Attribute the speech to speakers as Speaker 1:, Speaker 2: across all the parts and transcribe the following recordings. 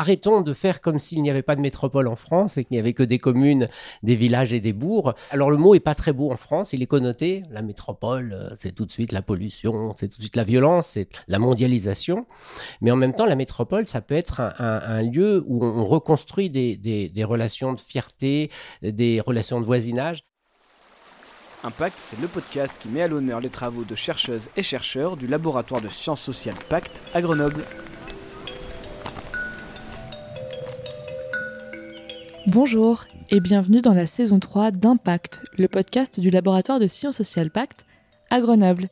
Speaker 1: arrêtons de faire comme s'il n'y avait pas de métropole en France et qu'il n'y avait que des communes, des villages et des bourgs. Alors le mot est pas très beau en France, il est connoté. La métropole, euh, c'est tout de suite la pollution, c'est tout de suite la violence, c'est la mondialisation. Mais en même temps, la métropole, ça peut être un, lieu où on reconstruit des, des relations de fierté, des relations de voisinage.
Speaker 2: Impact, c'est le podcast qui met à l'honneur les travaux de chercheuses et chercheurs du laboratoire de sciences sociales Pacte à Grenoble.
Speaker 3: Bonjour et bienvenue dans la saison 3 d'Impact, le podcast du laboratoire de sciences sociales Pacte à Grenoble.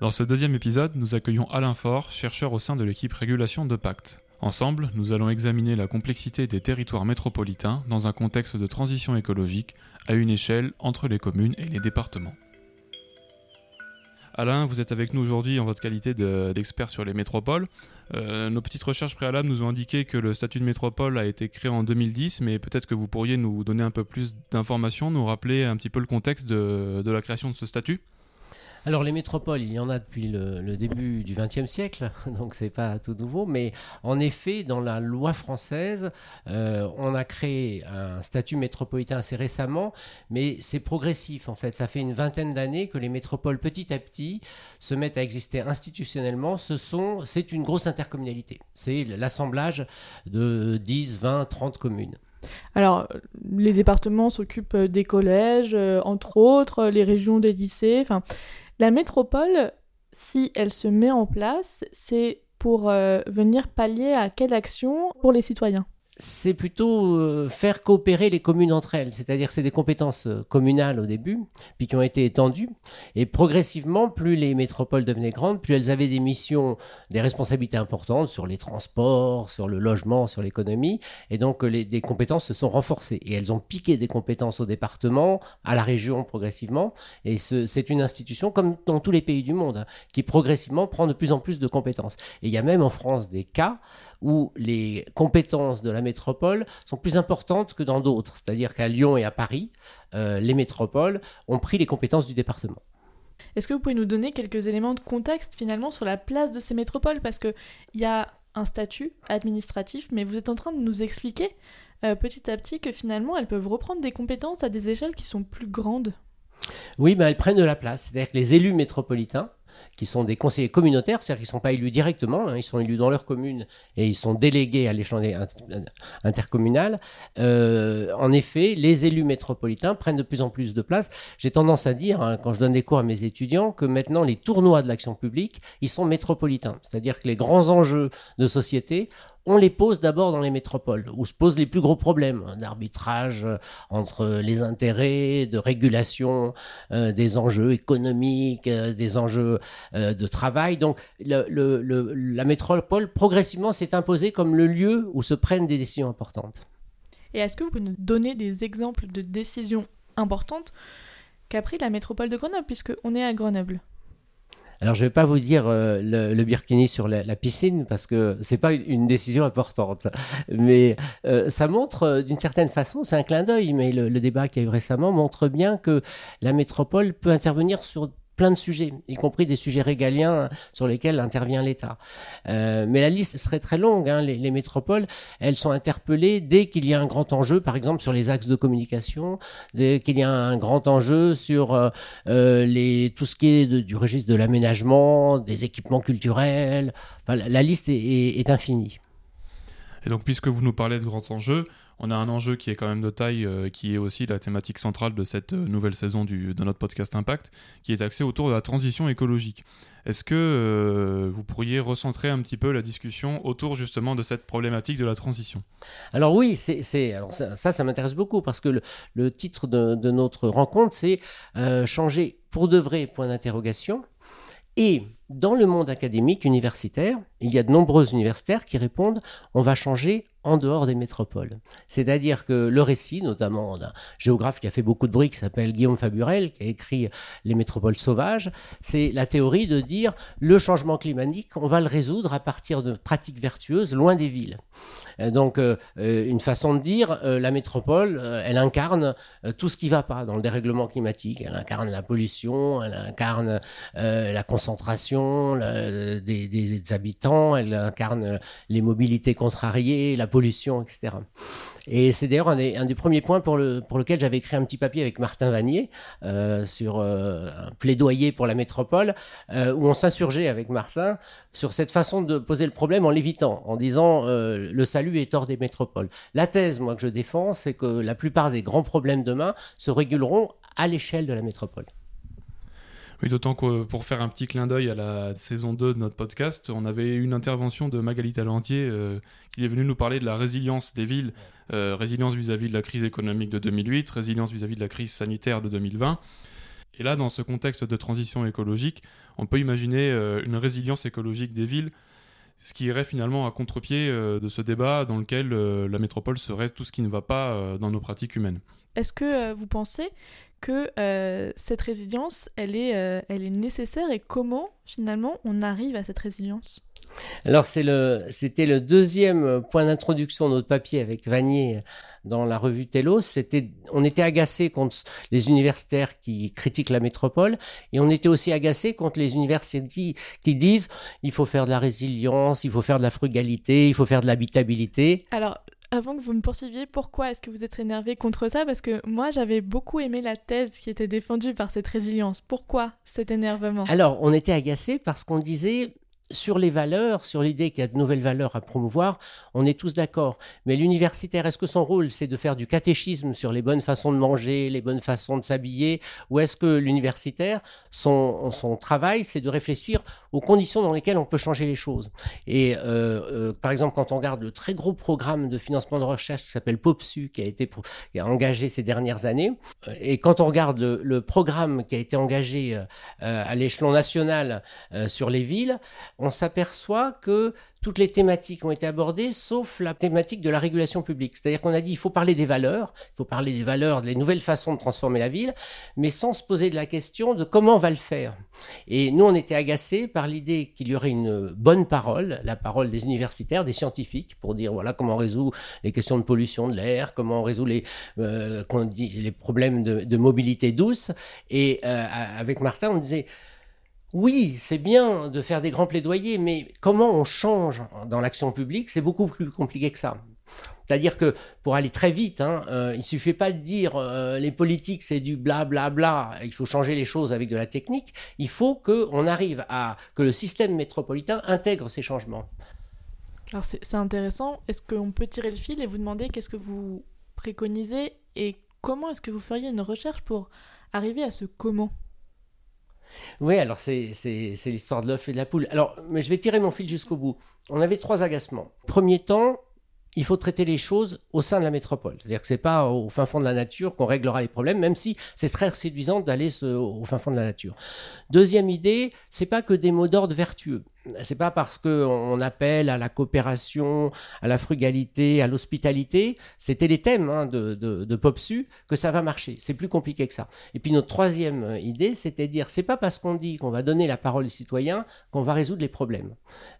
Speaker 4: Dans ce deuxième épisode, nous accueillons Alain Faure, chercheur au sein de l'équipe régulation de Pacte. Ensemble, nous allons examiner la complexité des territoires métropolitains dans un contexte de transition écologique à une échelle entre les communes et les départements. Alain, vous êtes avec nous aujourd'hui en votre qualité d'expert sur les métropoles. Euh, nos petites recherches préalables nous ont indiqué que le statut de métropole a été créé en 2010, mais peut-être que vous pourriez nous donner un peu plus d'informations, nous rappeler un petit peu le contexte de la création de ce statut
Speaker 1: alors les métropoles, il y en a depuis le, début du XXe siècle, donc c'est pas tout nouveau. Mais en effet, dans la loi française, euh, on a créé un statut métropolitain assez récemment, mais c'est progressif en fait. Ça fait une vingtaine d'années que les métropoles, petit à petit, se mettent à exister institutionnellement. C'est une grosse intercommunalité. C'est l'assemblage de 10, 20, 30 communes.
Speaker 3: Alors, les départements s'occupent des collèges, euh, entre autres, les régions des lycées. La métropole, si elle se met en place, c'est pour euh, venir pallier à quelle action pour les citoyens?
Speaker 1: C'est plutôt euh, faire coopérer les communes entre elles. C'est-à-dire c'est des compétences euh, communales au début, puis qui ont été étendues. Et progressivement, plus les métropoles devenaient grandes, plus elles avaient des missions, des responsabilités importantes sur les transports, sur le logement, sur l'économie. Et donc, les, des compétences se sont renforcées. Et elles ont piqué des compétences au département, à la région progressivement. Et c'est une institution, comme dans tous les pays du monde, hein, qui progressivement prend de plus en plus de compétences. Et il y a même en France des cas où les compétences de la métropole sont plus importantes que dans d'autres. C'est-à-dire qu'à Lyon et à Paris, euh, les métropoles ont pris les compétences du département.
Speaker 3: Est-ce que vous pouvez nous donner quelques éléments de contexte finalement sur la place de ces métropoles? Parce qu'il y a un statut administratif, mais vous êtes en train de nous expliquer euh, petit à petit que finalement elles peuvent reprendre des compétences à des échelles qui sont plus grandes.
Speaker 1: Oui, mais elles prennent de la place. C'est-à-dire que les élus métropolitains qui sont des conseillers communautaires, c'est-à-dire qu'ils ne sont pas élus directement, hein, ils sont élus dans leur commune et ils sont délégués à l'échelon intercommunal. Euh, en effet, les élus métropolitains prennent de plus en plus de place. J'ai tendance à dire, hein, quand je donne des cours à mes étudiants, que maintenant les tournois de l'action publique, ils sont métropolitains. C'est-à-dire que les grands enjeux de société on les pose d'abord dans les métropoles, où se posent les plus gros problèmes hein, d'arbitrage euh, entre les intérêts, de régulation euh, des enjeux économiques, euh, des enjeux de travail. Donc la métropole, progressivement, s'est imposée comme le lieu où se prennent des décisions importantes.
Speaker 3: Et est-ce que vous pouvez nous donner des exemples de décisions importantes qu'a pris la métropole de Grenoble, puisqu'on est à Grenoble?
Speaker 1: Alors, je ne vais pas vous dire euh, le, Birkini sur la, piscine parce que c'est pas une, décision importante, mais euh, ça montre euh, d'une certaine façon, c'est un clin d'œil, mais le, le débat qui a eu récemment montre bien que la métropole peut intervenir sur plein de sujets, y compris des sujets régaliens sur lesquels intervient l'État. Euh, mais la liste serait très longue. Hein. Les, métropoles, elles sont interpellées dès qu'il y a un grand enjeu, par exemple sur les axes de communication, dès qu'il y a un grand enjeu sur euh, euh les, tout ce qui est du registre de l'aménagement, des équipements culturels. la, liste est infinie.
Speaker 4: Et donc, puisque vous nous parlez de grands enjeux, on a un enjeu qui est quand même de taille, euh, qui est aussi la thématique centrale de cette euh, nouvelle saison de notre podcast Impact, qui est axé autour de la transition écologique. Est-ce que euh, vous pourriez recentrer un petit peu la discussion autour justement de cette problématique de la transition?
Speaker 1: Alors oui, c'est, alors ça, ça, m'intéresse beaucoup parce que le, titre de, de, notre rencontre, c'est changer pour de vrai, point d'interrogation. Et dans le monde académique universitaire, il y a de nombreux universitaires qui répondent on va changer en dehors des métropoles. C'est-à-dire que le récit, notamment d'un géographe qui a fait beaucoup de bruit, qui s'appelle Guillaume Faburel, qui a écrit Les métropoles sauvages, c'est la théorie de dire le changement climatique, on va le résoudre à partir de pratiques vertueuses loin des villes. Euh, donc, euh, euh, une façon de dire, la métropole, elle incarne tout ce qui ne va pas dans le dérèglement climatique. Elle incarne la pollution, elle incarne la concentration des, des habitants elle incarne les mobilités contrariées, la pollution, etc. Et c'est d'ailleurs un, des, premiers points pour, le, pour lequel j'avais écrit un petit papier avec Martin Vanier euh, sur euh, un plaidoyer pour la métropole, euh, où on s'insurgeait avec Martin sur cette façon de poser le problème en l'évitant, en disant le salut est hors des métropoles. La thèse, moi, que je défends, c'est que la plupart des grands problèmes demain se réguleront à l'échelle de la métropole.
Speaker 4: Oui, d'autant que pour faire un petit clin d'œil à la saison 2 de notre podcast, on avait une intervention de Magali Talentier euh, qui est venue nous parler de la résilience des villes, euh, résilience vis-à-vis de la crise économique de 2008, résilience vis-à-vis de la crise sanitaire de 2020. Et là, dans ce contexte de transition écologique, on peut imaginer euh, une résilience écologique des villes, ce qui irait finalement à contre-pied de ce débat dans lequel la métropole serait tout ce qui ne va pas dans nos pratiques humaines.
Speaker 3: Est-ce que vous pensez que euh, cette résilience, elle est, euh, elle est nécessaire et comment finalement on arrive à cette résilience?
Speaker 1: Alors c'était le, deuxième point d'introduction de notre papier avec Vanier dans la revue Telos. C'était, on était agacé contre les universitaires qui critiquent la métropole et on était aussi agacé contre les universités qui disent il faut faire de la résilience, il faut faire de la frugalité, il faut faire de l'habitabilité.
Speaker 3: Alors avant que vous me poursuiviez, pourquoi est-ce que vous êtes énervé contre ça? Parce que moi, j'avais beaucoup aimé la thèse qui était défendue par cette résilience. Pourquoi cet énervement?
Speaker 1: Alors, on était agacé parce qu'on disait sur les valeurs, sur l'idée qu'il y a de nouvelles valeurs à promouvoir, on est tous d'accord. Mais l'universitaire, est-ce que son rôle, c'est de faire du catéchisme sur les bonnes façons de manger, les bonnes façons de s'habiller? Ou est-ce que l'universitaire, son, travail, c'est de réfléchir aux conditions dans lesquelles on peut changer les choses? Et euh, euh, par exemple, quand on regarde le très gros programme de financement de recherche qui s'appelle POPSU, qui a été engagé ces dernières années, euh, et quand on regarde le programme qui a été engagé à l'échelon national sur les villes, on s'aperçoit que toutes les thématiques ont été abordées, sauf la thématique de la régulation publique. C'est-à-dire qu'on a dit il faut parler des valeurs, il faut parler des valeurs, des nouvelles façons de transformer la ville, mais sans se poser de la question de comment on va le faire. Et nous, on était agacés par l'idée qu'il y aurait une bonne parole, la parole des universitaires, des scientifiques, pour dire voilà comment on résout les questions de pollution de l'air, comment on résout les, euh, problèmes de, mobilité douce. Et euh, avec Martin, on disait oui, c'est bien de faire des grands plaidoyers, mais comment on change dans l'action publique, c'est beaucoup plus compliqué que ça. C'est-à-dire que pour aller très vite, hein, euh, il ne suffit pas de dire euh, les politiques c'est du blablabla, bla, bla, il faut changer les choses avec de la technique. Il faut qu'on arrive à que le système métropolitain intègre ces changements.
Speaker 3: Alors c'est intéressant. Est-ce qu'on peut tirer le fil et vous demander qu'est-ce que vous préconisez et comment est-ce que vous feriez une recherche pour arriver à ce comment?
Speaker 1: Oui, alors c'est l'histoire de l'œuf et de la poule. Alors, mais je vais tirer mon fil jusqu'au bout. On avait trois agacements. Premier temps, il faut traiter les choses au sein de la métropole. C'est-à-dire que c'est pas au fin fond de la nature qu'on réglera les problèmes, même si c'est très séduisant d'aller au fin fond de la nature. Deuxième idée, c'est pas que des mots d'ordre vertueux c'est pas parce qu'on appelle à la coopération, à la frugalité, à l'hospitalité, c'était les thèmes hein, de, Popsu, que ça va marcher. C'est plus compliqué que ça. Et puis notre troisième euh, idée, c'était dire, c'est pas parce qu'on dit qu'on va donner la parole aux citoyens qu'on va résoudre les problèmes.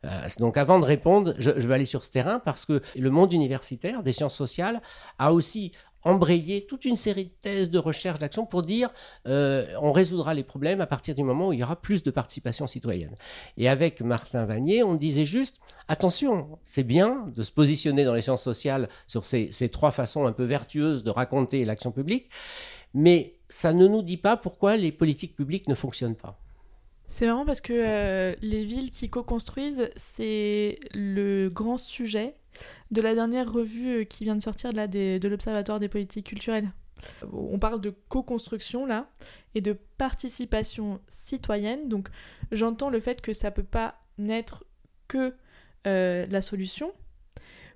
Speaker 1: Euh, donc avant de répondre, je vais aller sur ce terrain parce que le monde universitaire, des sciences sociales, a aussi embrayer toute une série de thèses, de recherche, d'action pour dire euh, on résoudra les problèmes à partir du moment où il y aura plus de participation citoyenne. Et avec Martin Vanier, on disait juste attention, c'est bien de se positionner dans les sciences sociales sur ces, trois façons un peu vertueuses de raconter l'action publique, mais ça ne nous dit pas pourquoi les politiques publiques ne fonctionnent pas.
Speaker 3: C'est marrant parce que euh, les villes qui co-construisent, c'est le grand sujet de la dernière revue euh, qui vient de sortir là, de l'Observatoire des politiques culturelles. On parle de co-construction là et de participation citoyenne. Donc j'entends le fait que ça peut pas n'être que euh, la solution.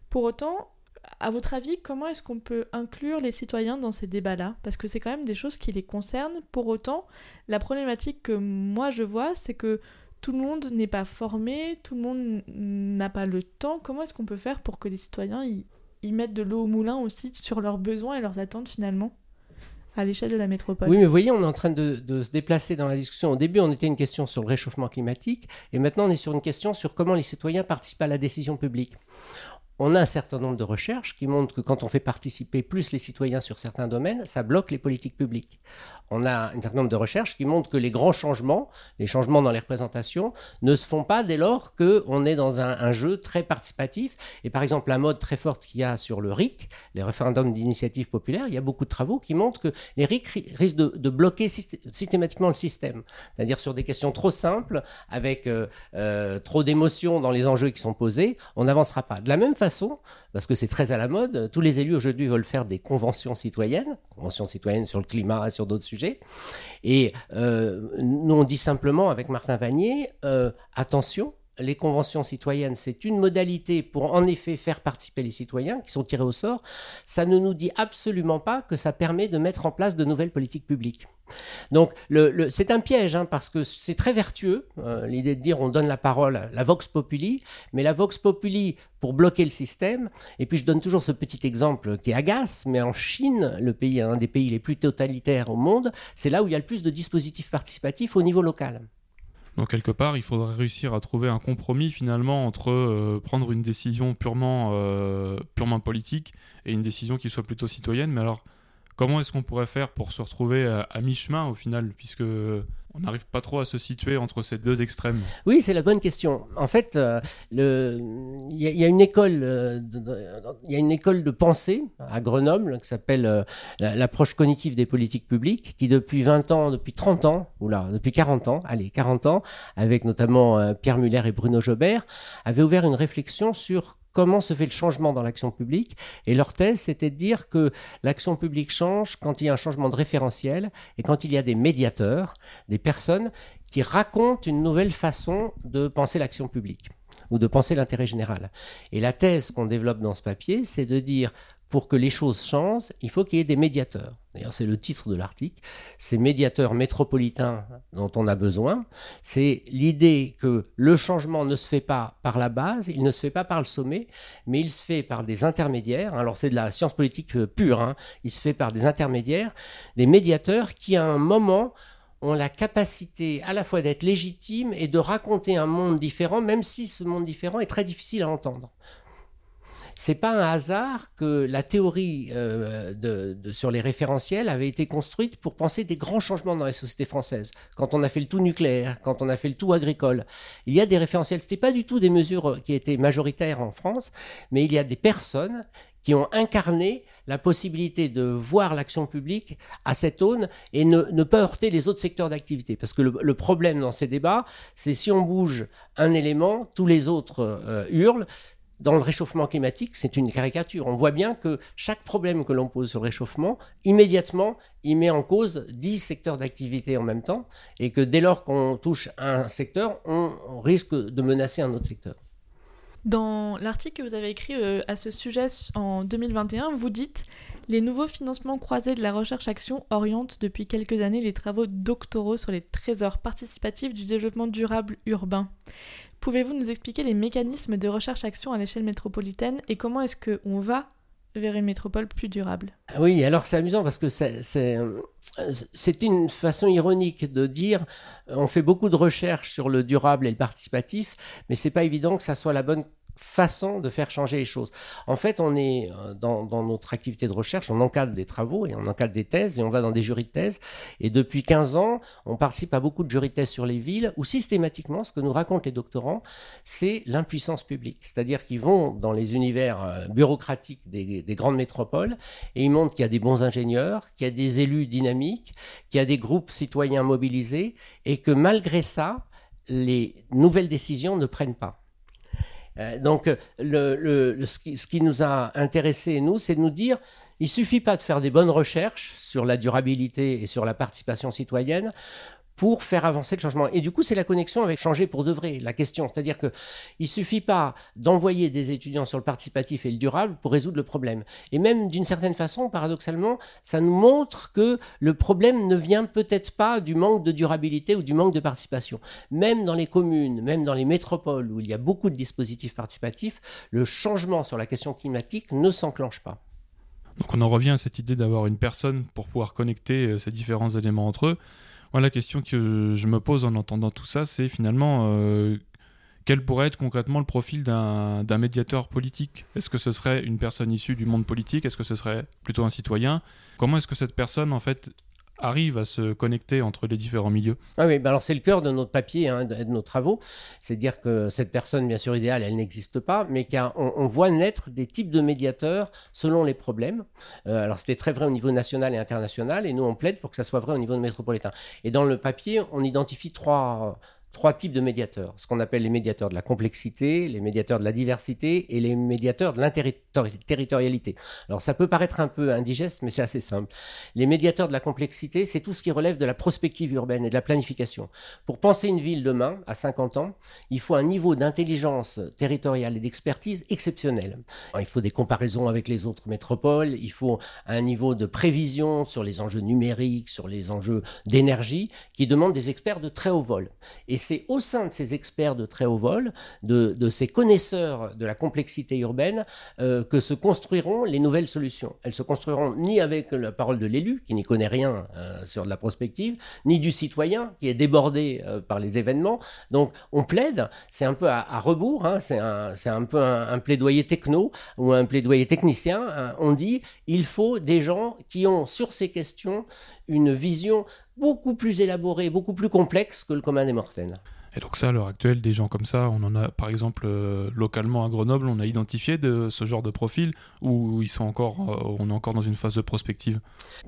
Speaker 3: Pour autant, à votre avis, comment est-ce qu'on peut inclure les citoyens dans ces débats-là? Parce que c'est quand même des choses qui les concernent. Pour autant, la problématique que moi je vois, c'est que tout le monde n'est pas formé, tout le monde n'a pas le temps. Comment est-ce qu'on peut faire pour que les citoyens y, mettent de l'eau au moulin aussi sur leurs besoins et leurs attentes finalement à l'échelle de la métropole?
Speaker 1: Oui, mais vous voyez, on est en train de, de, se déplacer dans la discussion. Au début, on était une question sur le réchauffement climatique, et maintenant, on est sur une question sur comment les citoyens participent à la décision publique on a un certain nombre de recherches qui montrent que quand on fait participer plus les citoyens sur certains domaines, ça bloque les politiques publiques. On a un certain nombre de recherches qui montrent que les grands changements, les changements dans les représentations, ne se font pas dès lors qu'on est dans un, jeu très participatif. Et par exemple, la mode très forte qu'il y a sur le RIC, les référendums d'initiative populaire, il y a beaucoup de travaux qui montrent que les RIC risquent de, bloquer systématiquement le système. C'est-à-dire sur des questions trop simples, avec euh, euh, trop d'émotions dans les enjeux qui sont posés, on n'avancera pas. De la même façon, parce que c'est très à la mode, tous les élus aujourd'hui veulent faire des conventions citoyennes, conventions citoyennes sur le climat et sur d'autres sujets. Et euh, nous, on dit simplement avec Martin Vanier, attention, les conventions citoyennes, c'est une modalité pour en effet faire participer les citoyens qui sont tirés au sort. Ça ne nous dit absolument pas que ça permet de mettre en place de nouvelles politiques publiques. Donc c'est un piège hein, parce que c'est très vertueux euh, l'idée de dire on donne la parole, la vox populi, mais la vox populi pour bloquer le système. Et puis je donne toujours ce petit exemple qui agace, mais en Chine, le pays, un des pays les plus totalitaires au monde, c'est là où il y a le plus de dispositifs participatifs au niveau local.
Speaker 4: Donc quelque part, il faudrait réussir à trouver un compromis finalement entre euh, prendre une décision purement, euh, purement politique et une décision qui soit plutôt citoyenne. Mais alors, comment est-ce qu'on pourrait faire pour se retrouver à mi-chemin au final, puisque on n'arrive pas trop à se situer entre ces deux extrêmes?
Speaker 1: Oui, c'est la bonne question. En fait, euh, il y, a une école, euh, il y a une école de pensée à Grenoble qui s'appelle euh, l'approche cognitive des politiques publiques, qui depuis 20 ans, depuis 30 ans, ou là, depuis 40 ans, allez, 40 ans, avec notamment Pierre Muller et Bruno Jobert, avait ouvert une réflexion sur comment se fait le changement dans l'action publique. Et leur thèse, c'était de dire que l'action publique change quand il y a un changement de référentiel et quand il y a des médiateurs, des personnes qui racontent une nouvelle façon de penser l'action publique ou de penser l'intérêt général. Et la thèse qu'on développe dans ce papier, c'est de dire pour que les choses changent, il faut qu'il y ait des médiateurs. D'ailleurs, c'est le titre de l'article. Ces médiateurs métropolitains dont on a besoin, c'est l'idée que le changement ne se fait pas par la base, il ne se fait pas par le sommet, mais il se fait par des intermédiaires. Alors, c'est de la science politique euh, pure. Hein. Il se fait par des intermédiaires, des médiateurs qui, à un moment, ont la capacité à la fois d'être légitimes et de raconter un monde différent, même si ce monde différent est très difficile à entendre. C'est pas un hasard que la théorie euh, sur les référentiels avait été construite pour penser des grands changements dans les sociétés françaises. Quand on a fait le tout nucléaire, quand on a fait le tout agricole, il y a des référentiels. C'était pas du tout des mesures qui étaient majoritaires en France, mais il y a des personnes qui ont incarné la possibilité de voir l'action publique à cette aune et ne, pas heurter les autres secteurs d'activité. Parce que le, problème dans ces débats, c'est si on bouge un élément, tous les autres euh, hurlent dans le réchauffement climatique, c'est une caricature. On voit bien que chaque problème que l'on pose sur le réchauffement, immédiatement, il met en cause 10 secteurs d'activité en même temps, et que dès lors qu'on touche un secteur, on, risque de menacer un autre secteur.
Speaker 3: Dans l'article que vous avez écrit euh, à ce sujet en 2021, vous dites Les nouveaux financements croisés de la recherche-action orientent depuis quelques années les travaux doctoraux sur les trésors participatifs du développement durable urbain. Pouvez-vous nous expliquer les mécanismes de recherche-action à l'échelle métropolitaine et comment est-ce qu'on va vers une métropole plus durable?
Speaker 1: Oui, alors c'est amusant parce que c'est une façon ironique de dire on fait beaucoup de recherches sur le durable et le participatif, mais c'est pas évident que ça soit la bonne façon de faire changer les choses. En fait, on est euh, dans, notre activité de recherche, on encadre des travaux et on encadre des thèses et on va dans des jurys de thèse. Et depuis 15 ans, on participe à beaucoup de jurys de thèse sur les villes où systématiquement, ce que nous racontent les doctorants, c'est l'impuissance publique. C'est-à-dire qu'ils vont dans les univers euh, bureaucratiques des, des grandes métropoles et ils montrent qu'il y a des bons ingénieurs, qu'il y a des élus dynamiques, qu'il y a des groupes citoyens mobilisés et que malgré ça, les nouvelles décisions ne prennent pas. Euh, donc, ce, qui, nous a intéressés, nous, c'est de nous dire, il suffit pas de faire des bonnes recherches sur la durabilité et sur la participation citoyenne pour faire avancer le changement. Et du coup, c'est la connexion avec changer pour de vrai, la question. C'est-à-dire qu'il ne suffit pas d'envoyer des étudiants sur le participatif et le durable pour résoudre le problème. Et même d'une certaine façon, paradoxalement, ça nous montre que le problème ne vient peut-être pas du manque de durabilité ou du manque de participation. Même dans les communes, même dans les métropoles où il y a beaucoup de dispositifs participatifs, le changement sur la question climatique ne s'enclenche pas.
Speaker 4: Donc on en revient à cette idée d'avoir une personne pour pouvoir connecter euh, ces différents éléments entre eux. La question que je me pose en entendant tout ça, c'est finalement euh, quel pourrait être concrètement le profil d'un médiateur politique? Est-ce que ce serait une personne issue du monde politique? Est-ce que ce serait plutôt un citoyen? Comment est-ce que cette personne, en fait, arrive à se connecter entre les différents milieux
Speaker 1: ah oui, ben alors c'est le cœur de notre papier, hein, de, nos travaux. C'est dire que cette personne, bien sûr, idéale, elle n'existe pas, mais qu'on on voit naître des types de médiateurs selon les problèmes. Euh, alors c'était très vrai au niveau national et international, et nous on plaide pour que ça soit vrai au niveau métropolitain. Et dans le papier, on identifie trois trois types de médiateurs, ce qu'on appelle les médiateurs de la complexité, les médiateurs de la diversité et les médiateurs de l'interterritorialité. Alors ça peut paraître un peu indigeste, mais c'est assez simple. Les médiateurs de la complexité, c'est tout ce qui relève de la prospective urbaine et de la planification. Pour penser une ville demain, à 50 ans, il faut un niveau d'intelligence territoriale et d'expertise exceptionnel. il faut des comparaisons avec les autres métropoles, il faut un niveau de prévision sur les enjeux numériques, sur les enjeux d'énergie, qui demande des experts de très haut vol. c'est au sein de ces experts de très haut vol, de, ces connaisseurs de la complexité urbaine, euh, que se construiront les nouvelles solutions. Elles se construiront ni avec la parole de l'élu, qui n'y connaît rien euh, sur de la prospective, ni du citoyen, qui est débordé euh, par les événements. Donc on plaide, c'est un peu à, rebours, hein, c'est un, peu un, plaidoyer techno ou un plaidoyer technicien. Hein. on dit il faut des gens qui ont sur ces questions une vision beaucoup plus élaboré, beaucoup plus complexe que le commun des mortels.
Speaker 4: Et donc ça, à l'heure actuelle, des gens comme ça, on en a par exemple euh, localement à Grenoble, on a identifié de ce genre de profil où ils sont encore, euh, on est encore dans une phase de prospective?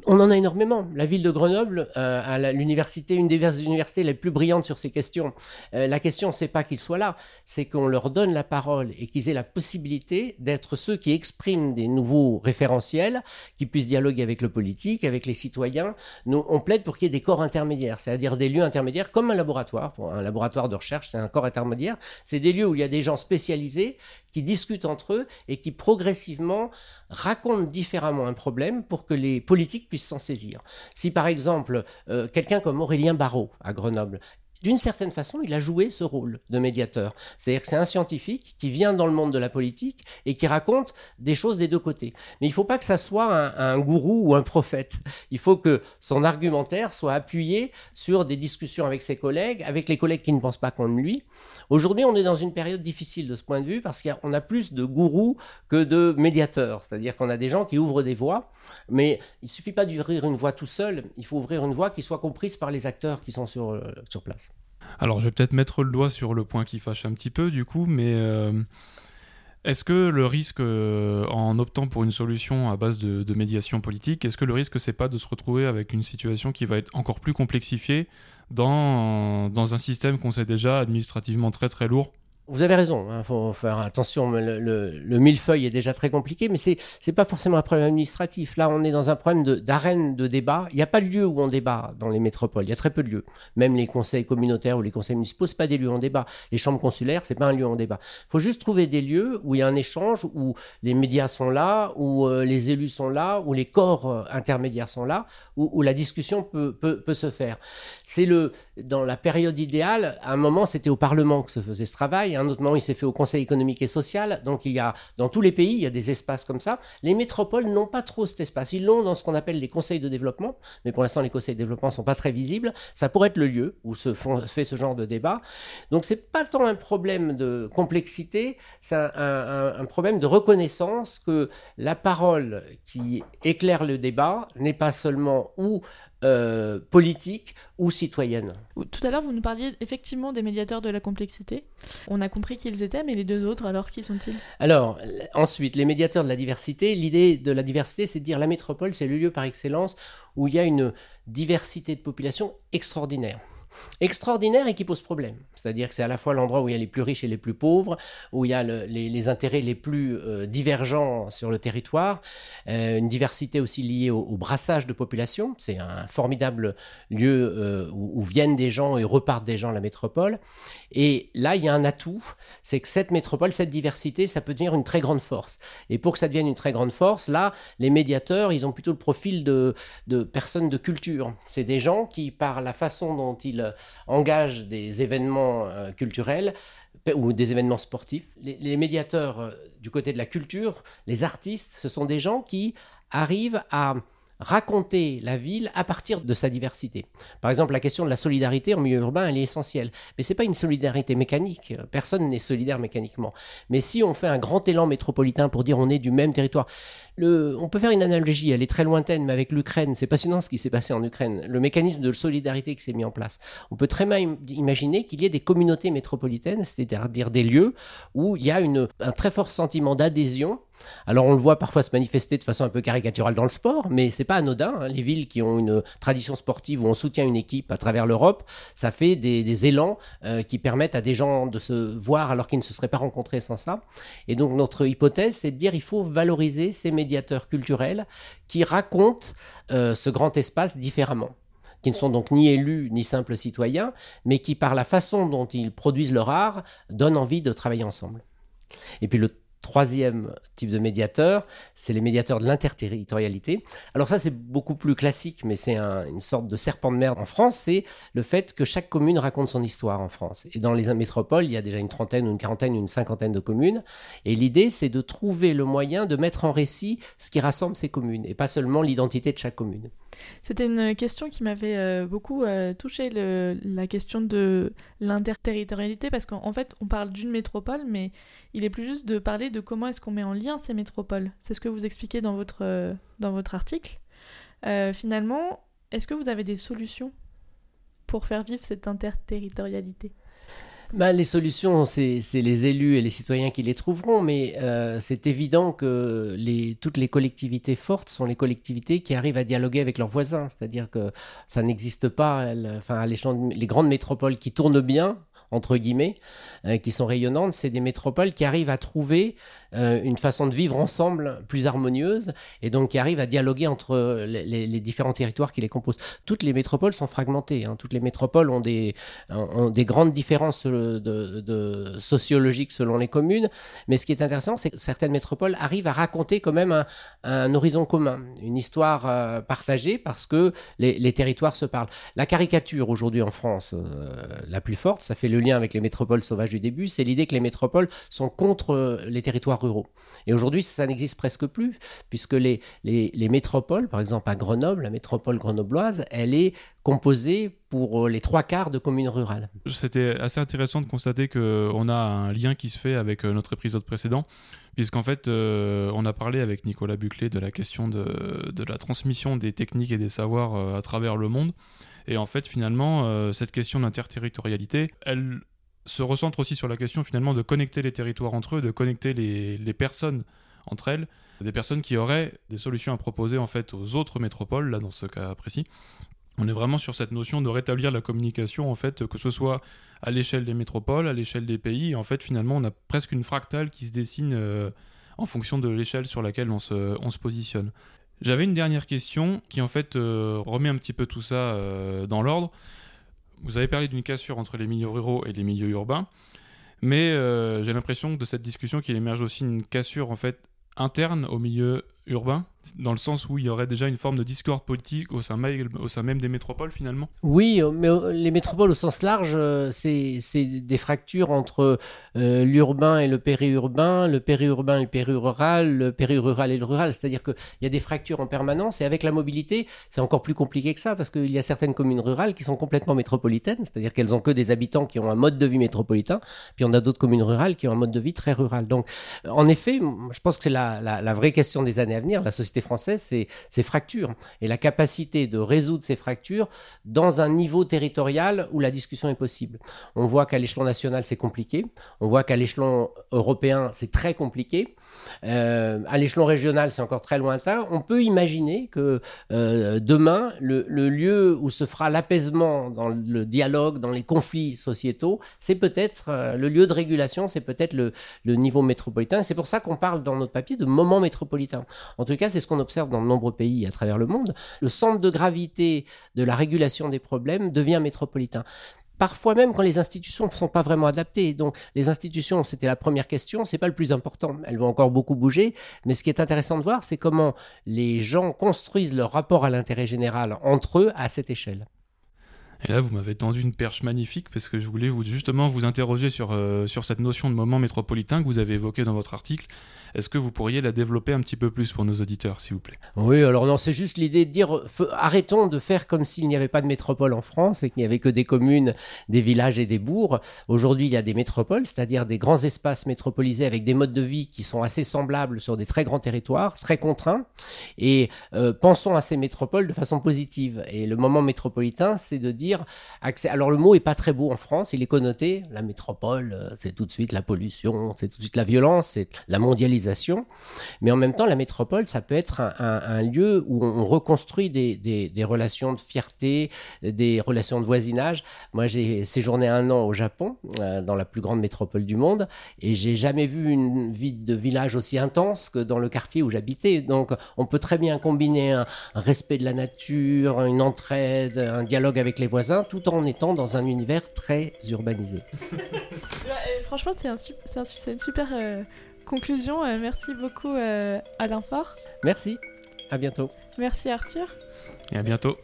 Speaker 1: On en a énormément. La ville de Grenoble euh, a l'université, une des universités les plus brillantes sur ces questions. la question, c'est pas qu'ils soient là, c'est qu'on leur donne la parole et qu'ils aient la possibilité d'être ceux qui expriment des nouveaux référentiels, qui puissent dialoguer avec le politique, avec les citoyens. Nous, on plaide pour qu'il y ait des corps intermédiaires, c'est-à-dire des lieux intermédiaires comme un laboratoire, un laboratoire de recherche, c'est un corps intermédiaire. C'est des lieux où il y a des gens spécialisés qui discutent entre eux et qui progressivement racontent différemment un problème pour que les politiques puissent s'en saisir. Si par exemple, euh, quelqu'un comme Aurélien Barrault à Grenoble d'une certaine façon, il a joué ce rôle de médiateur. C'est-à-dire que c'est un scientifique qui vient dans le monde de la politique et qui raconte des choses des deux côtés. Mais il ne faut pas que ça soit un, gourou ou un prophète. Il faut que son argumentaire soit appuyé sur des discussions avec ses collègues, avec les collègues qui ne pensent pas comme lui. Aujourd'hui, on est dans une période difficile de ce point de vue parce qu'on a, plus de gourous que de médiateurs. C'est-à-dire qu'on a des gens qui ouvrent des voies, mais il ne suffit pas d'ouvrir une voie tout seul, il faut ouvrir une voie qui soit comprise par les acteurs qui sont sur, euh, sur place.
Speaker 4: Alors, je vais peut-être mettre le doigt sur le point qui fâche un petit peu, du coup, mais euh, est-ce que le risque, euh, en optant pour une solution à base de, médiation politique, est-ce que le risque, c'est pas de se retrouver avec une situation qui va être encore plus complexifiée dans, dans un système qu'on sait déjà administrativement très très lourd
Speaker 1: vous avez raison, il hein, faut faire attention. Le, le, millefeuille est déjà très compliqué, mais ce n'est pas forcément un problème administratif. Là, on est dans un problème d'arène de, débat. Il n'y a pas de lieu où on débat dans les métropoles. Il y a très peu de lieux. Même les conseils communautaires ou les conseils municipaux, ce pas des lieux on débat. Les chambres consulaires, ce n'est pas un lieu on débat. Il faut juste trouver des lieux où il y a un échange, où les médias sont là, où euh, les élus sont là, où les corps euh, intermédiaires sont là, où, la discussion peut, peut se faire. C'est le dans la période idéale, à un moment, c'était au Parlement que se faisait ce travail, à un autre moment, il s'est fait au Conseil économique et social. Donc, il y a, dans tous les pays, il y a des espaces comme ça. Les métropoles n'ont pas trop cet espace. Ils l'ont dans ce qu'on appelle les conseils de développement, mais pour l'instant, les conseils de développement ne sont pas très visibles. Ça pourrait être le lieu où se fait ce genre de débat. Donc, c'est pas tant un problème de complexité, c'est un, un problème de reconnaissance que la parole qui éclaire le débat n'est pas seulement ou euh, politique ou citoyenne.
Speaker 3: Tout à l'heure, vous nous parliez effectivement des médiateurs de la complexité. On a compris qu'ils étaient, mais les deux autres, alors qui sont-ils?
Speaker 1: Alors, ensuite, les médiateurs de la diversité. L'idée de la diversité, c'est de dire la métropole, c'est le lieu par excellence où il y a une diversité de population extraordinaire extraordinaire et qui pose problème. C'est-à-dire que c'est à la fois l'endroit où il y a les plus riches et les plus pauvres, où il y a les, intérêts les plus euh, divergents sur le territoire, euh, une diversité aussi liée au, brassage de population. C'est un formidable lieu euh, où, viennent des gens et repartent des gens à la métropole. Et là, il y a un atout, c'est que cette métropole, cette diversité, ça peut devenir une très grande force. Et pour que ça devienne une très grande force, là, les médiateurs, ils ont plutôt le profil de personnes de culture. C'est des gens qui, par la façon dont ils engagent des événements euh, culturels, ou des événements sportifs. Les, médiateurs euh, du côté de la culture, les artistes, ce sont des gens qui arrivent à raconter la ville à partir de sa diversité. Par exemple, la question de la solidarité en milieu urbain, elle est essentielle. Mais c'est pas une solidarité mécanique. Personne n'est solidaire mécaniquement. Mais si on fait un grand élan métropolitain pour dire on est du même territoire, on peut faire une analogie, elle est très lointaine, mais avec l'Ukraine, c'est passionnant ce qui s'est passé en Ukraine. Le mécanisme de solidarité qui s'est mis en place. On peut très bien imaginer qu'il y ait des communautés métropolitaines, c'est-à-dire des lieux où il y a un très fort sentiment d'adhésion alors on le voit parfois se manifester de façon un peu caricaturale dans le sport, mais c'est pas anodin. Hein. Les villes qui ont une tradition sportive où on soutient une équipe à travers l'Europe, ça fait des, élans euh, qui permettent à des gens de se voir alors qu'ils ne se seraient pas rencontrés sans ça. Et donc notre hypothèse, c'est de dire il faut valoriser ces médiateurs culturels qui racontent euh, ce grand espace différemment qui ne sont donc ni élus ni simples citoyens, mais qui par la façon dont ils produisent leur art donnent envie de travailler ensemble. Et puis le Troisième type de médiateur, c'est les médiateurs de l'interterritorialité. Alors ça, c'est beaucoup plus classique, mais c'est une sorte de serpent de mer en France, c'est le fait que chaque commune raconte son histoire en France. Et dans les métropoles, il y a déjà une trentaine, une quarantaine, une cinquantaine de communes. Et l'idée, c'est de trouver le moyen de mettre en récit ce qui rassemble ces communes, et pas seulement l'identité de chaque commune.
Speaker 3: C'était une question qui m'avait euh, beaucoup euh, touché, la question de l'interterritorialité, parce qu'en fait, on parle d'une métropole, mais il est plus juste de parler de comment est-ce qu'on met en lien ces métropoles. C'est ce que vous expliquez dans votre, euh, dans votre article. finalement, est-ce que vous avez des solutions pour faire vivre cette interterritorialité?
Speaker 1: Bah, les solutions, c'est les élus et les citoyens qui les trouveront, mais euh, c'est évident que toutes les collectivités fortes sont les collectivités qui arrivent à dialoguer avec leurs voisins. C'est-à-dire que ça n'existe pas, enfin, les grandes métropoles qui tournent bien, entre guillemets, euh, qui sont rayonnantes, c'est des métropoles qui arrivent à trouver euh, une façon de vivre ensemble plus harmonieuse et donc qui arrivent à dialoguer entre les, différents territoires qui les composent. Toutes les métropoles sont fragmentées. Hein. Toutes les métropoles ont des, grandes différences sociologiques selon les communes. Mais ce qui est intéressant, c'est que certaines métropoles arrivent à raconter quand même un, horizon commun, une histoire euh, partagée parce que les, territoires se parlent. La caricature aujourd'hui en France, la plus forte, ça fait le lien avec les métropoles sauvages du début, c'est l'idée que les métropoles sont contre les territoires ruraux. Et aujourd'hui, ça n'existe presque plus, puisque les, les, métropoles, par exemple à Grenoble, la métropole grenobloise, elle est composée pour les trois quarts de communes rurales.
Speaker 4: C'était assez intéressant de constater qu'on a un lien qui se fait avec euh, notre épisode précédent, puisqu'en fait, euh, on a parlé avec Nicolas Buclé de la question de, la transmission des techniques et des savoirs euh, à travers le monde. Et en fait, finalement, euh, cette question d'interterritorialité, elle se recentre aussi sur la question finalement de connecter les territoires entre eux, de connecter les, personnes entre elles, des personnes qui auraient des solutions à proposer en fait aux autres métropoles, là dans ce cas précis. On est vraiment sur cette notion de rétablir la communication, en fait, que ce soit à l'échelle des métropoles, à l'échelle des pays. En fait, finalement, on a presque une fractale qui se dessine euh, en fonction de l'échelle sur laquelle on se positionne. J'avais une dernière question qui en fait euh, remet un petit peu tout ça euh, dans l'ordre. Vous avez parlé d'une cassure entre les milieux ruraux et les milieux urbains, mais euh, j'ai l'impression que de cette discussion qu'il émerge aussi une cassure en fait interne au milieu urbain, dans le sens où il y aurait déjà une forme de discorde politique au sein, même, des métropoles finalement
Speaker 1: Oui, euh, mais euh, les métropoles au sens large, euh, c'est des fractures entre l'urbain et le périurbain, le périurbain et le périrural, le périrural et le rural. C'est-à-dire qu'il y a des fractures en permanence et avec la mobilité, c'est encore plus compliqué que ça parce qu'il y a certaines communes rurales qui sont complètement métropolitaines, c'est-à-dire qu'elles ont que des habitants qui ont un mode de vie métropolitain, puis on a d'autres communes rurales qui ont un mode de vie très rural. Donc, en effet, je pense que c'est la, la vraie question des années à venir, la société française, c'est ces fractures et la capacité de résoudre ces fractures dans un niveau territorial où la discussion est possible. On voit qu'à l'échelon national, c'est compliqué. On voit qu'à l'échelon européen, c'est très compliqué. Euh, à l'échelon régional, c'est encore très lointain. On peut imaginer que euh, demain, le, lieu où se fera l'apaisement dans le dialogue, dans les conflits sociétaux, c'est peut-être euh, le lieu de régulation, c'est peut-être le, le niveau métropolitain. C'est pour ça qu'on parle dans notre papier de moment métropolitain. En tout cas, c'est ce qu'on observe dans de nombreux pays à travers le monde. Le centre de gravité de la régulation des problèmes devient métropolitain parfois même quand les institutions ne sont pas vraiment adaptées. Donc les institutions, c'était la première question, c'est pas le plus important. Elles vont encore beaucoup bouger, mais ce qui est intéressant de voir, c'est comment les gens construisent leur rapport à l'intérêt général entre eux à cette échelle.
Speaker 4: Et là, vous m'avez tendu une perche magnifique parce que je voulais justement vous interroger sur, euh, sur cette notion de moment métropolitain que vous avez évoqué dans votre article. Est-ce que vous pourriez la développer un petit peu plus pour nos auditeurs, s'il vous plaît?
Speaker 1: Oui, alors non, c'est juste l'idée de dire arrêtons de faire comme s'il n'y avait pas de métropole en France et qu'il n'y avait que des communes, des villages et des bourgs. Aujourd'hui, il y a des métropoles, c'est-à-dire des grands espaces métropolisés avec des modes de vie qui sont assez semblables sur des très grands territoires, très contraints. Et euh, pensons à ces métropoles de façon positive. Et le moment métropolitain, c'est de dire. Alors le mot est pas très beau en France, il est connoté. La métropole, euh, c'est tout de suite la pollution, c'est tout de suite la violence, c'est la mondialisation. Mais en même temps, la métropole, ça peut être un, lieu où on reconstruit des, relations de fierté, des relations de voisinage. Moi, j'ai séjourné un an au Japon, euh, dans la plus grande métropole du monde, et j'ai jamais vu une vie de village aussi intense que dans le quartier où j'habitais. Donc, on peut très bien combiner un, respect de la nature, une entraide, un dialogue avec les voisins, tout en étant dans un univers très urbanisé.
Speaker 3: franchement, c'est un, une super euh, conclusion. Euh, merci beaucoup, Alain Faure.
Speaker 1: Merci. À bientôt.
Speaker 3: Merci, Arthur.
Speaker 4: Et à bientôt.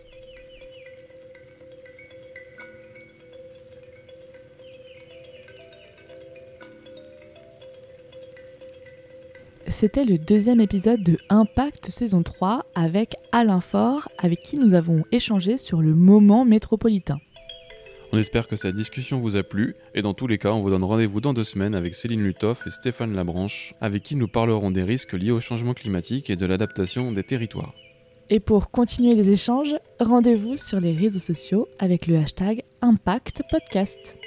Speaker 5: C'était le deuxième épisode de Impact saison 3 avec Alain Faure, avec qui nous avons échangé sur le moment métropolitain.
Speaker 4: On espère que cette discussion vous a plu, et dans tous les cas, on vous donne rendez-vous dans deux semaines avec Céline Lutoff et Stéphane Labranche, avec qui nous parlerons des risques liés au changement climatique et de l'adaptation des territoires.
Speaker 5: Et pour continuer les échanges, rendez-vous sur les réseaux sociaux avec le hashtag Impact Podcast.